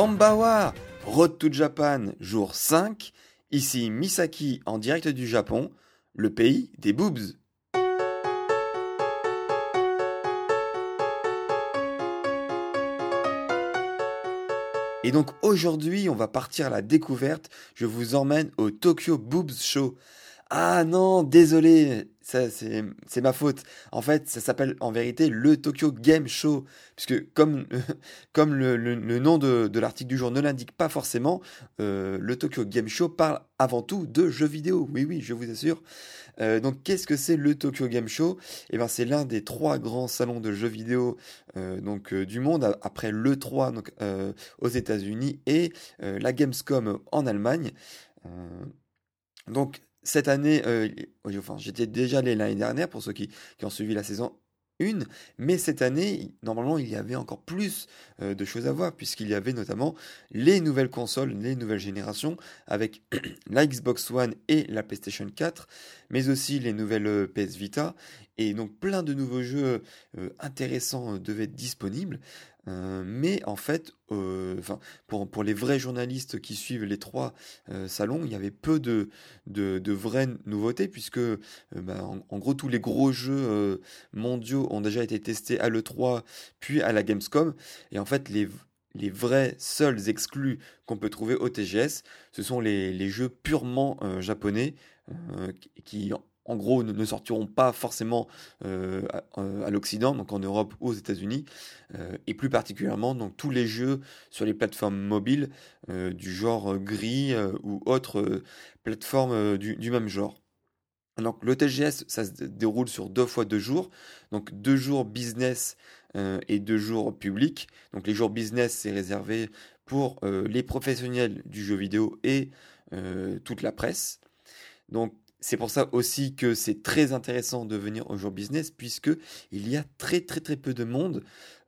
Kambawa, Road to Japan, jour 5. Ici Misaki en direct du Japon, le pays des boobs. Et donc aujourd'hui, on va partir à la découverte. Je vous emmène au Tokyo Boobs Show. Ah non, désolé, c'est ma faute. En fait, ça s'appelle en vérité le Tokyo Game Show, puisque comme, comme le, nom de, l'article du jour ne l'indique pas forcément, euh, le Tokyo Game Show parle avant tout de jeux vidéo. Oui, oui, je vous assure. Euh, donc, qu'est-ce que c'est le Tokyo Game Show? Eh ben, c'est l'un des trois grands salons de jeux vidéo euh, donc du monde après le 3 donc, aux États-Unis et la Gamescom en Allemagne. donc cette année, euh, j'étais déjà allé l'année dernière pour ceux qui, ont suivi la saison 1, mais cette année, normalement, il y avait encore plus euh, de choses à voir, puisqu'il y avait notamment les nouvelles consoles, les nouvelles générations, avec la Xbox One et la PlayStation 4, mais aussi les nouvelles euh, PS Vita, et donc plein de nouveaux jeux intéressants devaient être disponibles. Euh, mais en fait, euh, pour, les vrais journalistes qui suivent les trois euh, salons, il y avait peu de, vraies nouveautés, puisque bah, en, gros, tous les gros jeux mondiaux ont déjà été testés à l'E3, puis à la Gamescom. Et en fait, les, les vrais seuls exclus qu'on peut trouver au TGS, ce sont les, les jeux purement japonais, qui en gros, ne, sortiront pas forcément euh, à, l'Occident, donc en Europe aux États-Unis, euh, et plus particulièrement donc tous les jeux sur les plateformes mobiles euh, du genre gris ou autres plateformes du, même genre. Donc le TGS, ça se déroule sur deux fois deux jours, donc deux jours business et deux jours public. Donc les jours business, c'est réservé pour les professionnels du jeu vidéo et toute la presse. Donc c'est pour ça aussi que c'est très intéressant de venir au jour business, puisque il y a très très très peu de monde,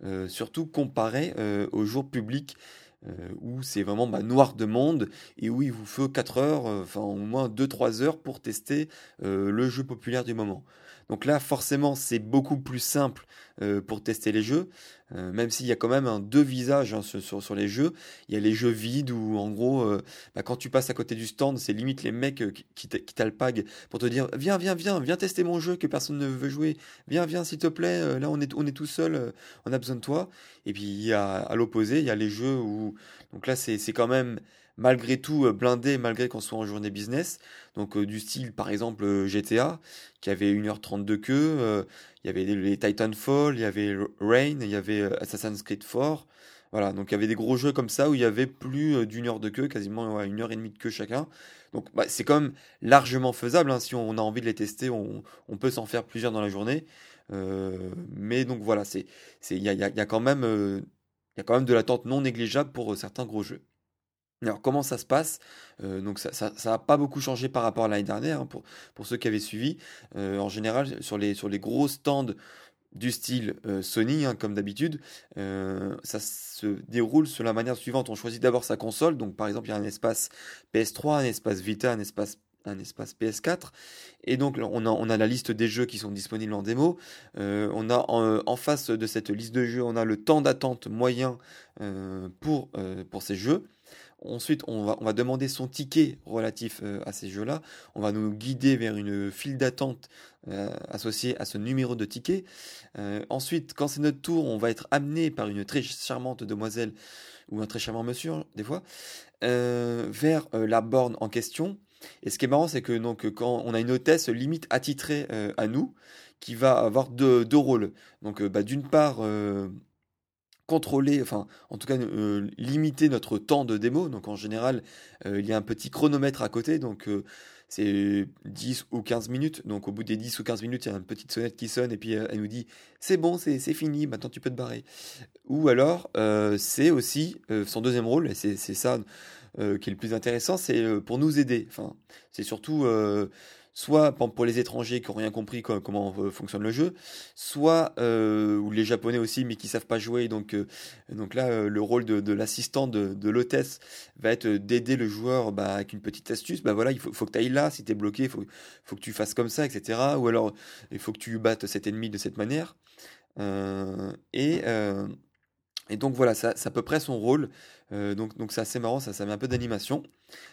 euh, surtout comparé euh, au jour public, euh, où c'est vraiment bah, noir de monde, et où il vous faut 4 heures, enfin au moins 2-3 heures pour tester le jeu populaire du moment. Donc là, forcément, c'est beaucoup plus simple euh, pour tester les jeux, euh, même s'il y a quand même deux visages hein, sur, les jeux. Il y a les jeux vides où, en gros, euh, bah, quand tu passes à côté du stand, c'est limite les mecs qui, t'alpaguent pour te dire Viens, viens, viens, viens tester mon jeu que personne ne veut jouer. Viens, viens, s'il te plaît. là, on est, on est tout seul, on a besoin de toi. Et puis, y a, à l'opposé, il y a les jeux où. Donc là, c'est quand même malgré tout euh, blindé, malgré qu'on soit en journée business. Donc euh, du style par exemple euh, GTA, qui avait 1h30 de queue, il y avait les Titanfall, il y avait Rain, il y avait Assassin's Creed 4. Voilà, donc il y avait des gros jeux comme ça où il y avait plus d'une heure de queue, quasiment une heure et demie de queue chacun. Donc bah, c'est quand même largement faisable, hein. si on a envie de les tester, on, peut s'en faire plusieurs dans la journée. mais donc voilà, il y a, y a quand même de l'attente non négligeable pour certains gros jeux. Alors comment ça se passe? Euh, Donc ça n'a pas beaucoup changé par rapport à l'année dernière hein, pour, pour ceux qui avaient suivi. Euh, en général sur les, sur les gros stands du style euh, Sony, hein, comme d'habitude, ça se déroule sur la manière suivante. On choisit d'abord sa console, donc par exemple il y a un espace PS3, un espace Vita, un espace un espace PS4 et donc on a, la liste des jeux qui sont disponibles en démo. En, face de cette liste de jeux on a le temps d'attente moyen pour ces jeux Ensuite, on va, demander son ticket relatif euh, à ces jeux-là. On va nous guider vers une file d'attente euh, associée à ce numéro de ticket. Euh, ensuite, quand c'est notre tour, on va être amené par une très charmante demoiselle ou un très charmant monsieur, des fois, vers la borne en question. Et ce qui est marrant, c'est que donc, quand on a une hôtesse limite attitrée à nous, qui va avoir deux, deux rôles. Donc, bah, d'une part, contrôler, enfin en tout cas limiter notre temps de démo. Donc en général, il y a un petit chronomètre à côté, donc c'est 10 ou 15 minutes. Donc au bout des 10 ou 15 minutes, il y a une petite sonnette qui sonne et puis elle nous dit c'est bon, c'est fini, maintenant tu peux te barrer. Ou alors c'est aussi son deuxième rôle, et c'est ça qui est le plus intéressant, c'est pour nous aider. Enfin, c'est surtout soit pour les étrangers qui n'ont rien compris comment euh, fonctionne le jeu, soit euh, ou les japonais aussi mais qui savent pas jouer. Donc, euh, donc là, le rôle de, l'assistant de, l'hôtesse va être d'aider le joueur bah, avec une petite astuce. Bah voilà, il faut, faut que tu ailles là, si tu es bloqué, faut, faut que tu fasses comme ça, etc. Ou alors, il faut que tu battes cet ennemi de cette manière. et et donc voilà, ça, c'est à peu près son rôle. Euh, donc, donc c'est assez marrant, ça, ça met un peu d'animation.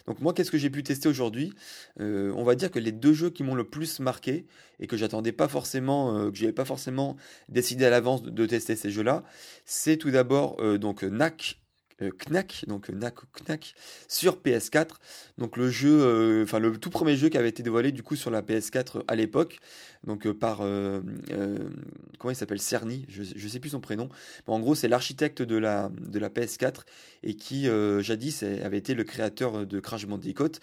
Donc moi, qu'est-ce que j'ai pu tester aujourd'hui? Euh, On va dire que les deux jeux qui m'ont le plus marqué et que j'attendais pas forcément, euh, que j'avais pas forcément décidé à l'avance de, tester ces jeux-là, c'est tout d'abord donc NAC Knack, donc Knack Knack, sur PS4. Donc le jeu, euh, enfin le tout premier jeu qui avait été dévoilé du coup sur la PS4 à l'époque, donc euh, par comment il s'appelle? Cerny, je, je sais plus son prénom. Mais en gros, c'est l'architecte de la de la PS4 et qui jadis avait été le créateur de Crash Bandicoot.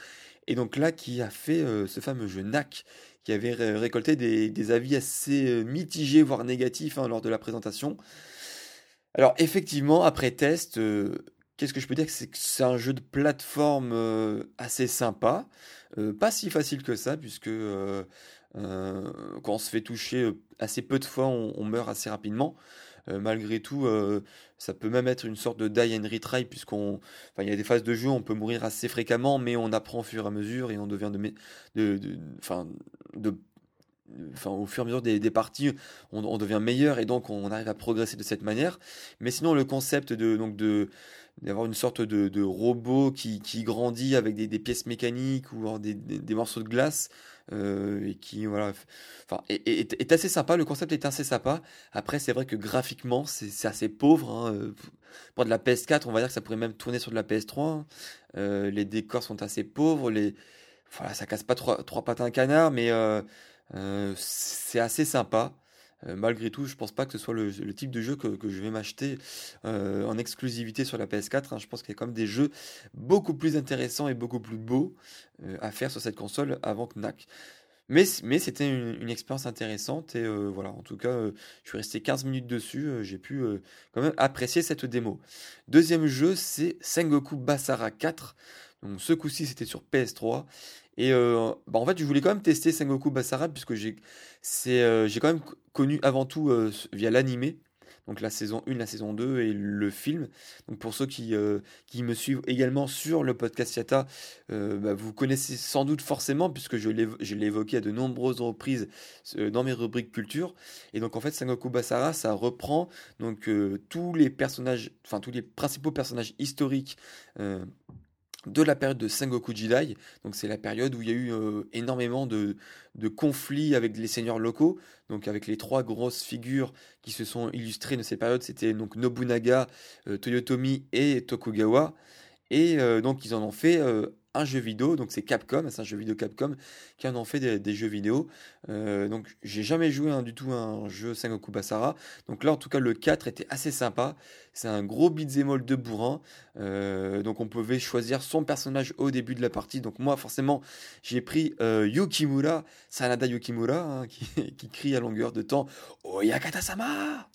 Et donc là, qui a fait ce fameux jeu Knack, qui avait récolté des, avis assez mitigés, voire négatifs hein, lors de la présentation. Alors effectivement, après test, euh, qu'est-ce que je peux dire C'est que c'est un jeu de plateforme euh, assez sympa, euh, pas si facile que ça, puisque quand on se fait toucher assez peu de fois, on, meurt assez rapidement. malgré tout, ça peut même être une sorte de die and retry, puisqu'on, il y a des phases de jeu, où on peut mourir assez fréquemment, mais on apprend au fur et à mesure et on devient de, de, de, de au fur et à mesure des, parties, on, devient meilleur et donc on arrive à progresser de cette manière. Mais sinon, le concept de donc de d'avoir une sorte de, robot qui, grandit avec des, pièces mécaniques ou des, des, morceaux de glace euh, et qui voilà, enfin, est, assez sympa. Le concept est assez sympa. Après, c'est vrai que graphiquement, c'est assez pauvre. Hein. Pour de la PS4, on va dire que ça pourrait même tourner sur de la PS3. Hein. Euh, les décors sont assez pauvres. Les voilà, ça casse pas trois, trois pattes à un canard, mais euh, euh, c'est assez sympa. Euh, malgré tout, je pense pas que ce soit le, type de jeu que, je vais m'acheter euh, en exclusivité sur la PS4. Hein. Je pense qu'il y a quand même des jeux beaucoup plus intéressants et beaucoup plus beaux à faire sur cette console avant que NAC. Mais, mais c'était une, expérience intéressante et voilà, en tout cas, je suis resté 15 minutes dessus, j'ai pu quand même apprécier cette démo. Deuxième jeu, c'est Sengoku Basara 4. Donc ce coup-ci, c'était sur PS3 et euh, bah, en fait, je voulais quand même tester Sengoku Basara puisque j'ai euh, quand même connu avant tout euh, via l'animé, donc la saison 1, la saison 2 et le film. Donc pour ceux qui, qui me suivent également sur le podcast Yata, bah, vous connaissez sans doute forcément puisque je l'ai évoqué à de nombreuses reprises dans mes rubriques culture. Et donc en fait, Sengoku Basara, ça reprend donc tous les personnages, enfin tous les principaux personnages historiques de la période de Sengoku Jidai. Donc c'est la période où il y a eu euh, énormément de, conflits avec les seigneurs locaux. Donc avec les trois grosses figures qui se sont illustrées de ces périodes, c'était donc Nobunaga, euh, Toyotomi et Tokugawa. Et euh, donc ils en ont fait un jeu vidéo, donc c'est Capcom, c'est un jeu vidéo Capcom qui en ont fait des, jeux vidéo. Euh, donc j'ai jamais joué du tout un jeu Sengoku Basara. Donc là en tout cas le 4 était assez sympa. C'est un gros beat'em de bourrin. Euh, donc on pouvait choisir son personnage au début de la partie. Donc moi forcément j'ai pris euh, Yukimura, Sanada Yukimura, hein, qui, qui, crie à longueur de temps Oyakata-sama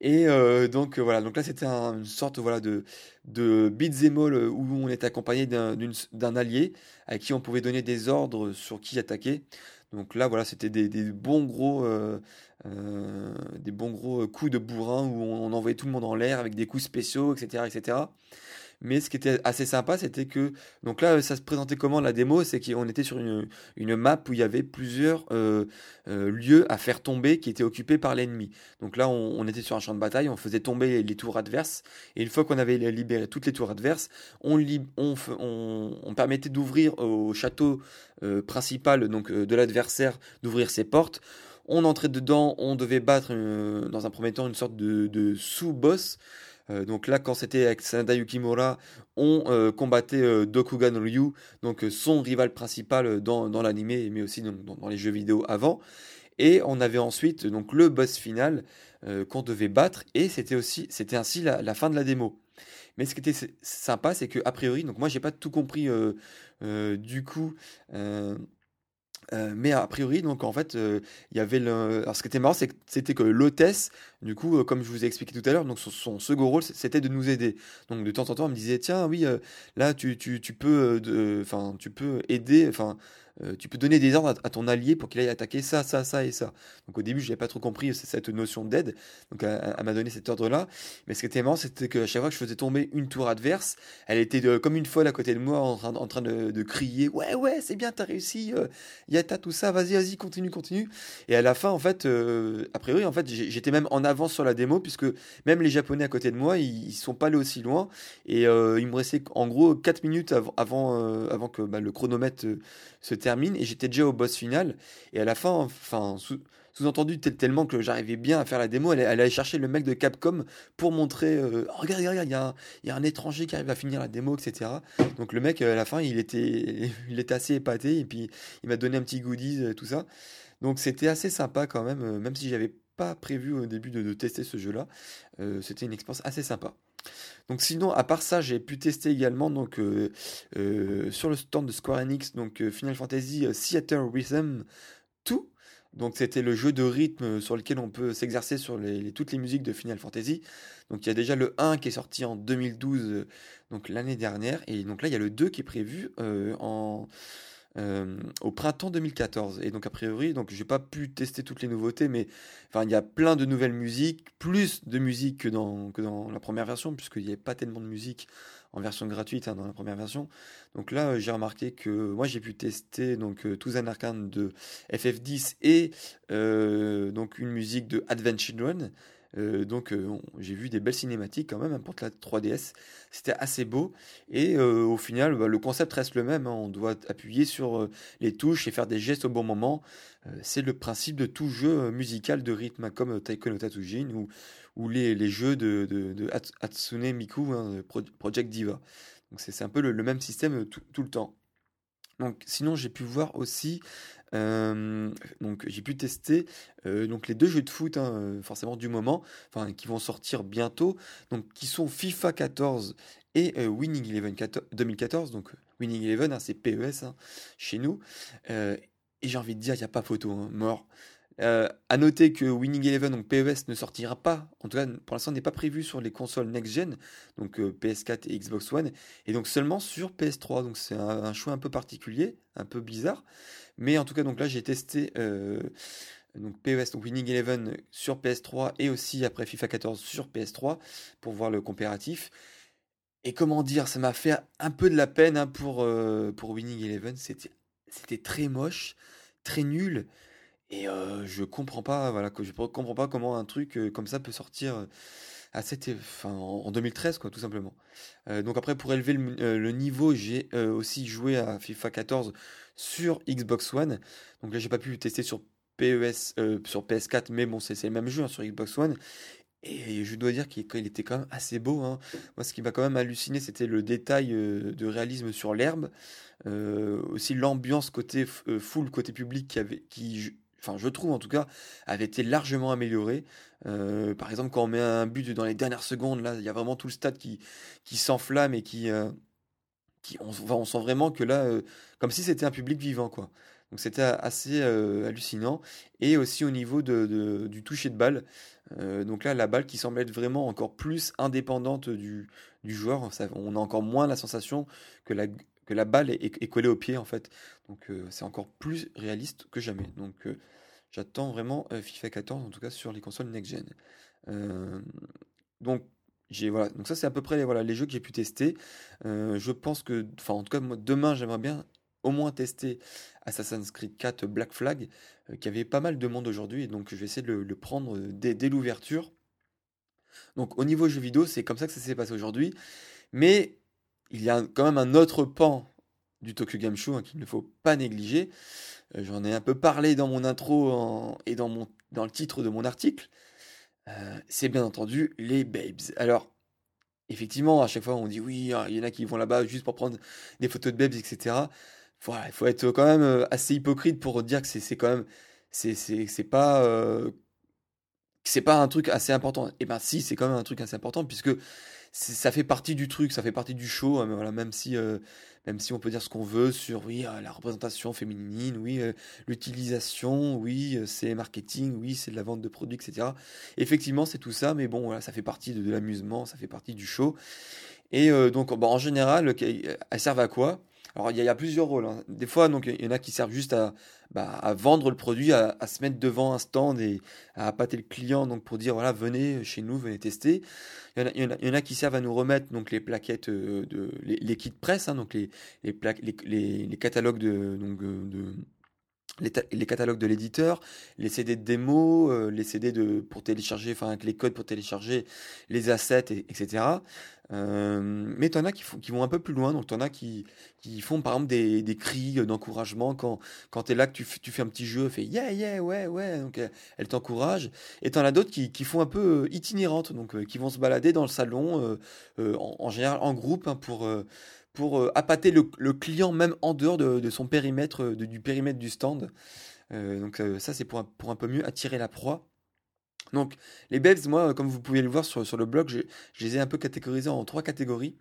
et euh, donc euh, voilà, là c'était une sorte voilà de de beat'em euh, où on est accompagné d'un allié à qui on pouvait donner des ordres sur qui attaquer. Donc là voilà, c'était des, des, bons gros des bons coups de bourrin où on, on envoyait tout le monde en l'air avec des coups spéciaux, etc., etc. Mais ce qui était assez sympa, c'était que donc là, ça se présentait comment la démo, c'est qu'on était sur une, une, map où il y avait plusieurs euh, euh, lieux à faire tomber qui étaient occupés par l'ennemi. Donc là, on, était sur un champ de bataille, on faisait tomber les, tours adverses, et une fois qu'on avait libéré toutes les tours adverses, on, permettait d'ouvrir au château euh, principal donc de l'adversaire d'ouvrir ses portes. On entrait dedans, on devait battre dans un premier temps une sorte de, de sous-boss. Euh, donc là, quand c'était avec Sanada Yukimura, on euh, combattait euh, Dokugan Ryu, donc son rival principal dans, l'anime, mais aussi dans, les jeux vidéo avant. Et on avait ensuite donc le boss final qu'on devait battre, et c'était aussi, c'était ainsi la, fin de la démo. Mais ce qui était sympa, c'est que a priori, donc moi j'ai pas tout compris du coup. Mais a priori, donc en fait, euh, il y avait le. Alors, ce qui était marrant, c'était que l'hôtesse, du coup, euh, comme je vous ai expliqué tout à l'heure, donc son, second rôle, c'était de nous aider. Donc de temps en temps, elle me disait, tiens, oui, là, tu, tu, tu peux, tu peux aider, enfin, euh, tu peux donner des ordres à, ton allié pour qu'il aille attaquer ça, ça, ça et ça. Donc au début, je n'avais pas trop compris cette notion d'aide. Donc elle, m'a donné cet ordre-là. Mais ce qui était marrant, c'était qu'à chaque fois que je faisais tomber une tour adverse, elle était comme une folle à côté de moi en train, de, crier Ouais, ouais, c'est bien, t'as réussi, euh, Yata, tout ça, vas-y, vas-y, continue, continue. Et à la fin, en fait, euh, a priori, en fait, j'étais même en avance sur la démo, puisque même les Japonais à côté de moi, ils, ne sont pas allés aussi loin. Et il me restait en gros 4 minutes avant, avant, avant que bah, le chronomètre se termine et j'étais déjà au boss final. Et à la fin, enfin, sous-entendu tellement que j'arrivais bien à faire la démo, elle, allait chercher le mec de Capcom pour montrer euh, oh, regarde, regarde, il y, a un, étranger qui arrive à finir la démo, etc. Donc le mec, à la fin, il était, il était assez épaté et puis il m'a donné un petit goodies, euh, tout ça. Donc c'était assez sympa quand même, euh, même si j'avais pas prévu au début de, tester ce jeu-là. c'était une expérience assez sympa. Donc sinon, à part ça, j'ai pu tester également donc euh, euh, sur le stand de Square Enix donc euh, Final Fantasy Theater Rhythm 2. Donc c'était le jeu de rythme sur lequel on peut s'exercer sur les, toutes les musiques de Final Fantasy. Donc il y a déjà le 1 qui est sorti en 2012, donc l'année dernière, et donc là il y a le 2 qui est prévu en euh, au printemps 2014. Et donc, a priori, donc j'ai pas pu tester toutes les nouveautés, mais enfin, il y a plein de nouvelles musiques, plus de musique que dans, que dans la première version, puisqu'il n'y avait pas tellement de musique en version gratuite hein, dans la première version. Donc là, j'ai remarqué que moi, j'ai pu tester donc euh, Tuzan Arcane de FF10 et euh, donc une musique de Advent Children. Euh, donc euh, j'ai vu des belles cinématiques quand même hein, pour la 3DS. C'était assez beau. Et euh, au final, bah, le concept reste le même. Hein. On doit appuyer sur les touches et faire des gestes au bon moment. c'est le principe de tout jeu musical de rythme, hein, comme Taiko no Tatsujin ou, ou les, les, jeux de, de, Hatsune Miku, Project Diva. Donc c'est un peu le, même système tout, tout, le temps. Donc sinon j'ai pu voir aussi donc j'ai pu tester donc les deux jeux de foot hein, forcément du moment, enfin qui vont sortir bientôt, donc qui sont FIFA 14 et Winning Eleven 2014. Donc Winning Eleven, hein, c'est PES hein, chez nous. et j'ai envie de dire, il n'y a pas photo, mort. Euh, à noter que Winning Eleven, donc PES, ne sortira pas, en tout cas pour l'instant n'est pas prévu sur les consoles next-gen, donc PS4 et Xbox One, et donc seulement sur PS3. Donc c'est un, choix un peu particulier, un peu bizarre. Mais en tout cas, donc là, j'ai testé euh, donc PES, donc Winning Eleven sur PS3 et aussi après FIFA 14 sur PS3 pour voir le comparatif. Et comment dire, ça m'a fait un peu de la peine hein, pour, euh, pour Winning Eleven. C'était très moche, très nul. Et euh, je comprends pas, voilà, je comprends pas comment un truc comme ça peut sortir à enfin, en 2013, quoi, tout simplement. donc après, pour élever le, niveau, j'ai aussi joué à FIFA 14 sur Xbox One. Donc là, j'ai pas pu tester sur PES, euh, sur PS4, mais bon, c'est le même jeu hein, sur Xbox One. Et je dois dire qu'il était quand même assez beau. Hein. Moi, ce qui m'a quand même halluciné, c'était le détail euh, de réalisme sur l'herbe. Euh, aussi l'ambiance côté full, côté public, qui, avait, qui enfin je trouve en tout cas, avait été largement améliorée. par exemple, quand on met un but dans les dernières secondes, là, il y a vraiment tout le stade qui, qui s'enflamme et qui, on, sent vraiment que là, euh, comme si c'était un public vivant, quoi. Donc c'était assez euh, hallucinant. Et aussi au niveau de, du toucher de balle. Euh, donc là, la balle qui semble être vraiment encore plus indépendante du, du joueur. on a encore moins la sensation que la, la balle est, collée au pied, en fait. Donc c'est encore plus réaliste que jamais. Donc j'attends vraiment FIFA 14, en tout cas sur les consoles next-gen. donc voilà, donc ça c'est à peu près voilà, les jeux que j'ai pu tester. Euh, je pense que, enfin en tout cas demain j'aimerais bien au moins tester Assassin's Creed 4 Black Flag, euh, qui avait pas mal de monde aujourd'hui, donc je vais essayer de le, prendre dès, l'ouverture. Donc au niveau jeux vidéo, c'est comme ça que ça s'est passé aujourd'hui. Mais il y a quand même un autre pan du Tokyo Game Show hein, qu'il ne faut pas négliger. Euh, j'en ai un peu parlé dans mon intro et dans, le titre de mon article. Euh, c'est bien entendu les babes. Alors, effectivement, à chaque fois on dit oui, hein, il y en a qui vont là-bas juste pour prendre des photos de babes, etc. Voilà, il faut être quand même euh, assez hypocrite pour dire que c'est quand même c'est pas c'est pas un truc assez important. Et eh ben si, c'est quand même un truc assez important puisque ça fait partie du truc, ça fait partie du show. Hein, voilà, même si euh, même si on peut dire ce qu'on veut sur oui euh, la représentation féminine, oui l'utilisation, oui c'est marketing, oui c'est de la vente de produits, etc. Effectivement c'est tout ça, mais bon voilà ça fait partie de, l'amusement, ça fait partie du show. Et donc bon, en général, elles servent à quoi? Alors, il y, a plusieurs rôles. Hein. Des fois, donc, il y en a qui servent juste à, bah, vendre le produit, à, se mettre devant un stand et à appâter le client donc, pour dire voilà, venez chez nous, venez tester. Il y en a, il y en a, qui servent à nous remettre donc, les plaquettes, euh, de, les, kits presse, hein, donc les, les, les, les, catalogues de, donc, euh, de les, catalogues de l'éditeur, les CD de démo, euh, les CD de, pour télécharger, enfin avec les codes pour télécharger les assets, etc. Euh, mais tu en as qui, qui vont un peu plus loin, donc tu en as qui, qui font par exemple des, des cris d'encouragement quand, quand tu es là, que tu, tu, fais un petit jeu, fait yeah, yeah, ouais, ouais, donc elle, elle t'encourage. Et tu en as d'autres qui, qui, font un peu euh, itinérantes, donc qui vont se balader dans le salon, en, général en groupe, hein, pour pour euh, appâter le, client même en dehors de, son périmètre, du périmètre du stand. Euh, donc euh, ça c'est pour un, peu mieux attirer la proie. Donc les Bebs, moi, comme vous pouvez le voir sur, le blog, je, les ai un peu catégorisés en trois catégories.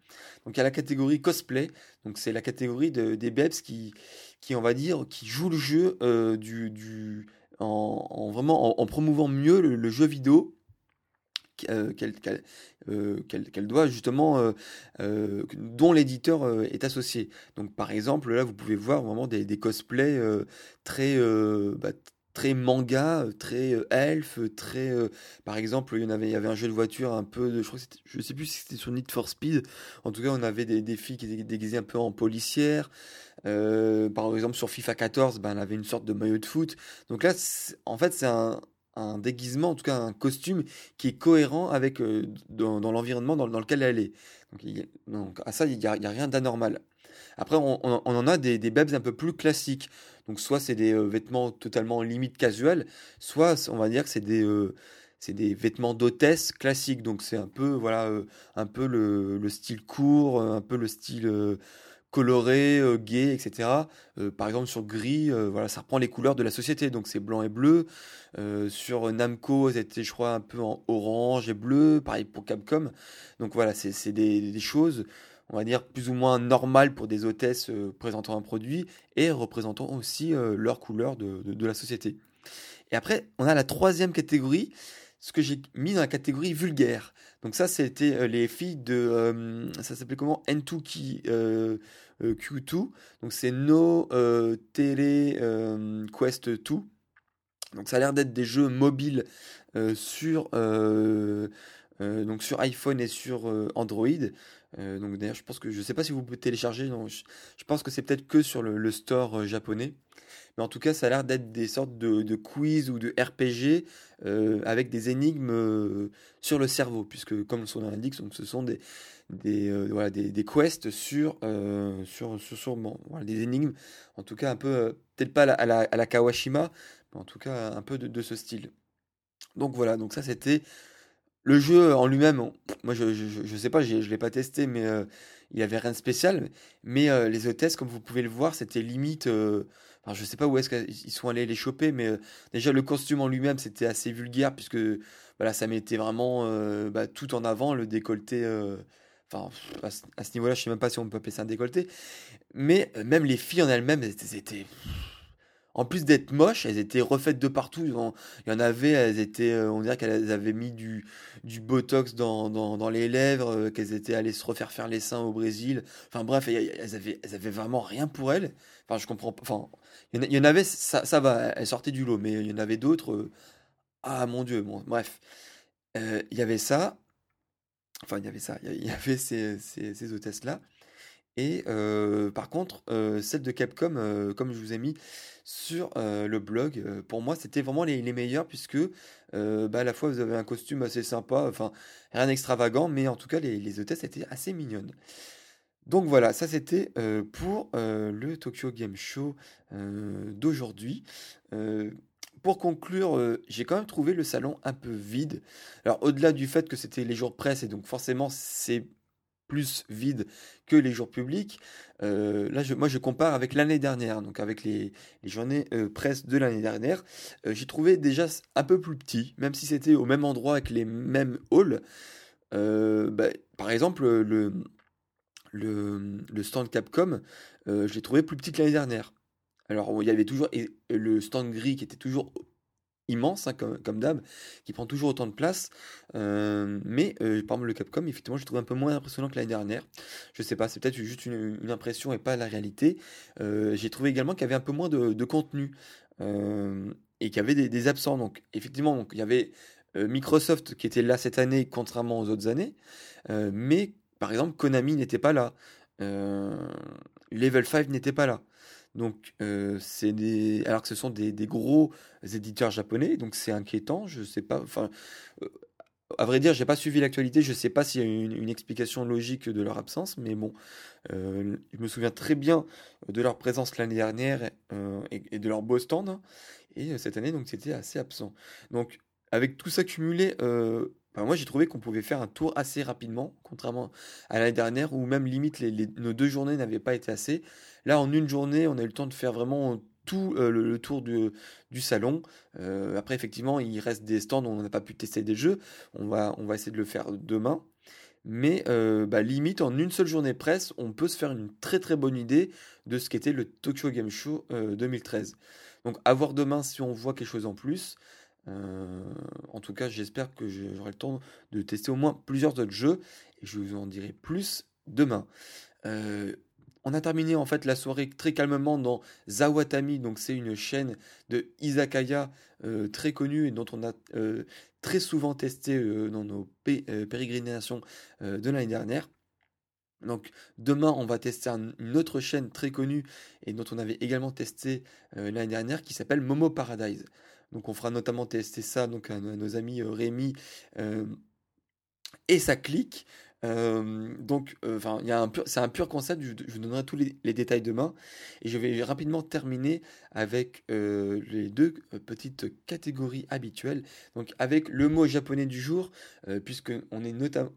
Donc il y a la catégorie cosplay, donc c'est la catégorie des Bebs qui, qui, on va dire, qui jouent le jeu du, du, en, vraiment en, promouvant mieux le jeu vidéo euh, euh, qu'elle doit justement, euh, dont l'éditeur est associé. Donc par exemple, là vous pouvez voir vraiment des, cosplays très, bah, très manga, très elf, très. par exemple, il y en avait, il y avait un jeu de voiture un peu, je crois je sais plus si c'était sur Need for Speed. En tout cas, on avait des, filles qui étaient déguisées un peu en policière. par exemple, sur FIFA 14, ben, avait une sorte de maillot de foot. Donc là, en fait, c'est un, un déguisement, en tout cas un costume qui est cohérent avec euh, dans, l'environnement dans, lequel elle est. Donc, à ça, il n'y a, rien d'anormal. Après, on, en a des, des un peu plus classiques. Donc soit c'est des euh, vêtements totalement limite casual, soit on va dire que c'est des euh, des vêtements d'hôtesse classiques. Donc c'est un peu voilà un peu le, style court, un peu le style coloré, euh, gay, etc. Euh, par exemple sur gris, euh, voilà, ça reprend les couleurs de la société, donc c'est blanc et bleu. sur Namco, c'était je crois un peu en orange et bleu, pareil pour Capcom. Donc voilà, c'est des, choses, on va dire, plus ou moins normales pour des hôtesses présentant un produit et représentant aussi leur couleur de, de, la société. Et après, on a la troisième catégorie, ce que j'ai mis dans la catégorie vulgaire. Donc ça, c'était les filles de... ça s'appelait comment? N2K Q2. Donc c'est No Tele Quest 2. Donc ça a l'air d'être des jeux mobiles sur, donc sur iPhone et sur Android. donc d'ailleurs, je pense que je sais pas si vous pouvez télécharger. Non, je, pense que c'est peut-être que sur le store japonais. Mais en tout cas, ça a l'air d'être des sortes de, quiz ou de RPG euh, avec des énigmes euh, sur le cerveau, puisque comme son nom l'indique, ce sont des, des, euh, voilà, des, des, quests sur, sur, sur, des énigmes, en tout cas un peu, peut-être pas à la, à la, Kawashima, mais en tout cas un peu de, ce style. Donc voilà, donc ça c'était le jeu en lui-même. Moi je, je, je, sais pas, je l'ai pas testé, mais il y avait rien de spécial. Mais les hôtesses, comme vous pouvez le voir, c'était limite alors je sais pas où est-ce qu'ils sont allés les choper, mais euh, déjà le costume en lui-même c'était assez vulgaire puisque voilà, ça mettait vraiment euh, bah, tout en avant, le décolleté. Euh, enfin, à, ce niveau-là, je sais même pas si on peut appeler ça un décolleté. Mais même les filles en elles-mêmes, elles étaient en plus d'être moches, elles étaient refaites de partout. Il y en avait, elles étaient, euh, on dirait qu'elles avaient mis du, du botox dans, dans, les lèvres, euh, qu'elles étaient allées se refaire faire les seins au Brésil. Enfin bref, elles avaient, elles avaient vraiment rien pour elles. Enfin, je comprends pas. Enfin, il y en avait, ça, va, elles sortaient du lot, mais il y en avait d'autres. Euh, ah mon dieu, bon, bref. il y avait ça. Enfin, il y avait ça. Il y avait ces, ces, ces hôtesses-là. Et par contre, celle de Capcom, comme je vous ai mis sur le blog, pour moi, c'était vraiment les, les meilleurs puisque bah, à la fois vous avez un costume assez sympa, enfin rien d'extravagant, mais en tout cas les, les hôtesses étaient assez mignonnes. Donc voilà, ça c'était pour le Tokyo Game Show d'aujourd'hui. pour conclure, j'ai quand même trouvé le salon un peu vide. Alors au-delà du fait que c'était les jours de presse et donc forcément c'est plus vide que les jours publics. Euh, là, je, moi, je compare avec l'année dernière, donc avec les, journées euh, presse de l'année dernière. Euh, j'ai trouvé déjà un peu plus petit, même si c'était au même endroit avec les mêmes halls. Bah, par exemple, le, stand Capcom, je l'ai trouvé plus petit que l'année dernière. Alors, il y avait toujours le stand gris qui était toujours immense, hein, comme, comme qui prend toujours autant de place. Euh, mais euh, par exemple, le Capcom, effectivement, je trouve un peu moins impressionnant que l'année dernière. Je sais pas, c'est peut-être juste une, impression et pas la réalité. Euh, j'ai trouvé également qu'il y avait un peu moins de, contenu et qu'il y avait des, absents. Donc, effectivement, il y avait Microsoft qui était là cette année, contrairement aux autres années. mais, par exemple, Konami n'était pas là. Level 5 n'était pas là. Donc, des... alors que ce sont des, gros éditeurs japonais, donc c'est inquiétant. Je sais pas. Enfin, à vrai dire, j'ai pas suivi l'actualité. Je sais pas s'il y a une, explication logique de leur absence, mais bon, je me souviens très bien de leur présence l'année dernière et, de leur beau stand. Et cette année, donc, c'était assez absent. Donc, avec tout ça cumulé, moi, j'ai trouvé qu'on pouvait faire un tour assez rapidement, contrairement à l'année dernière où même limite nos deux journées n'avaient pas été assez. Là, en une journée, on a eu le temps de faire vraiment tout euh, le, tour du, salon. Euh, après, effectivement, il reste des stands où on n'a pas pu tester des jeux. On va, on va essayer de le faire demain. Mais euh, bah, limite, en une seule journée presse, on peut se faire une très très bonne idée de ce qu'était le Tokyo Game Show 2013. Donc, à voir demain si on voit quelque chose en plus. En tout cas, j'espère que j'aurai le temps de tester au moins plusieurs autres jeux et je vous en dirai plus demain. On a terminé en fait la soirée très calmement dans Zawatami, donc c'est une chaîne de izakaya euh, très connue et dont on a euh, très souvent testé euh, dans nos pérégrinations de l'année dernière. Donc demain on va tester une autre chaîne très connue et dont on avait également testé l'année dernière qui s'appelle Momo Paradise. Donc on fera notamment tester ça donc à, nos amis Rémi et sa clique donc, il un c'est un pur concept. Je, vous donnerai tous les, détails demain, et je vais rapidement terminer avec les deux petites catégories habituelles. Donc, avec le mot japonais du jour, puisque on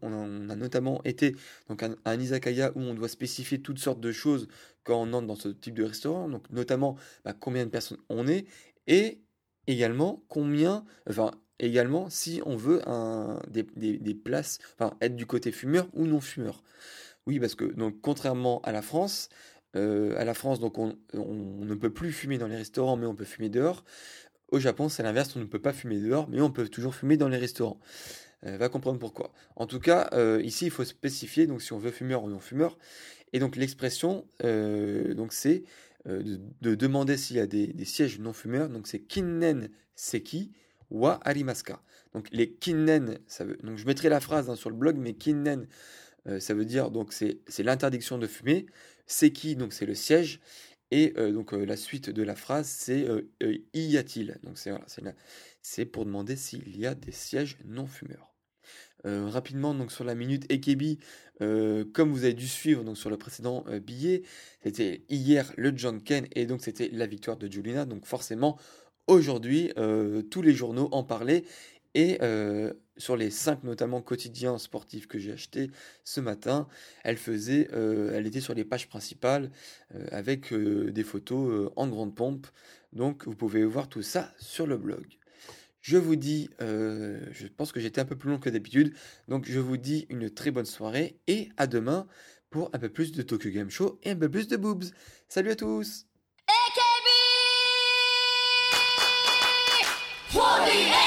on a, notamment été donc un, un, izakaya où on doit spécifier toutes sortes de choses quand on entre dans ce type de restaurant. Donc, notamment bah, combien de personnes on est et également combien, enfin également si on veut un, des, des, places, enfin être du côté fumeur ou non fumeur. Oui, parce que donc contrairement à la France, euh, à la France donc on, on, ne peut plus fumer dans les restaurants, mais on peut fumer dehors. Au Japon, c'est l'inverse, on ne peut pas fumer dehors, mais on peut toujours fumer dans les restaurants. Euh, va comprendre pourquoi. En tout cas, euh, ici, il faut spécifier donc si on veut fumeur ou non fumeur. Et donc l'expression, donc c'est de, de, demander s'il y a des, sièges non fumeurs. Donc c'est kinnen seki wa arimaska. Donc les kinnen, ça veut, donc je mettrai la phrase hein, sur le blog, mais kinnen, euh, ça veut dire donc c'est l'interdiction de fumer. Seki, donc c'est le siège. Et euh, donc euh, la suite de la phrase, c'est y a-t-il Donc c'est pour demander s'il y a des sièges non fumeurs. rapidement donc sur la minute Ekebi, comme vous avez dû suivre donc sur le précédent billet, c'était hier le John Ken et donc c'était la victoire de Julina. Donc forcément Aujourd'hui, euh, tous les journaux en parlaient et euh, sur les cinq notamment quotidiens sportifs que j'ai achetés ce matin, elle faisait, euh, elle était sur les pages principales avec des photos en grande pompe. Donc vous pouvez voir tout ça sur le blog. Je vous dis, je pense que j'étais un peu plus long que d'habitude, donc je vous dis une très bonne soirée et à demain pour un peu plus de Tokyo Game Show et un peu plus de boobs. Salut à tous! 48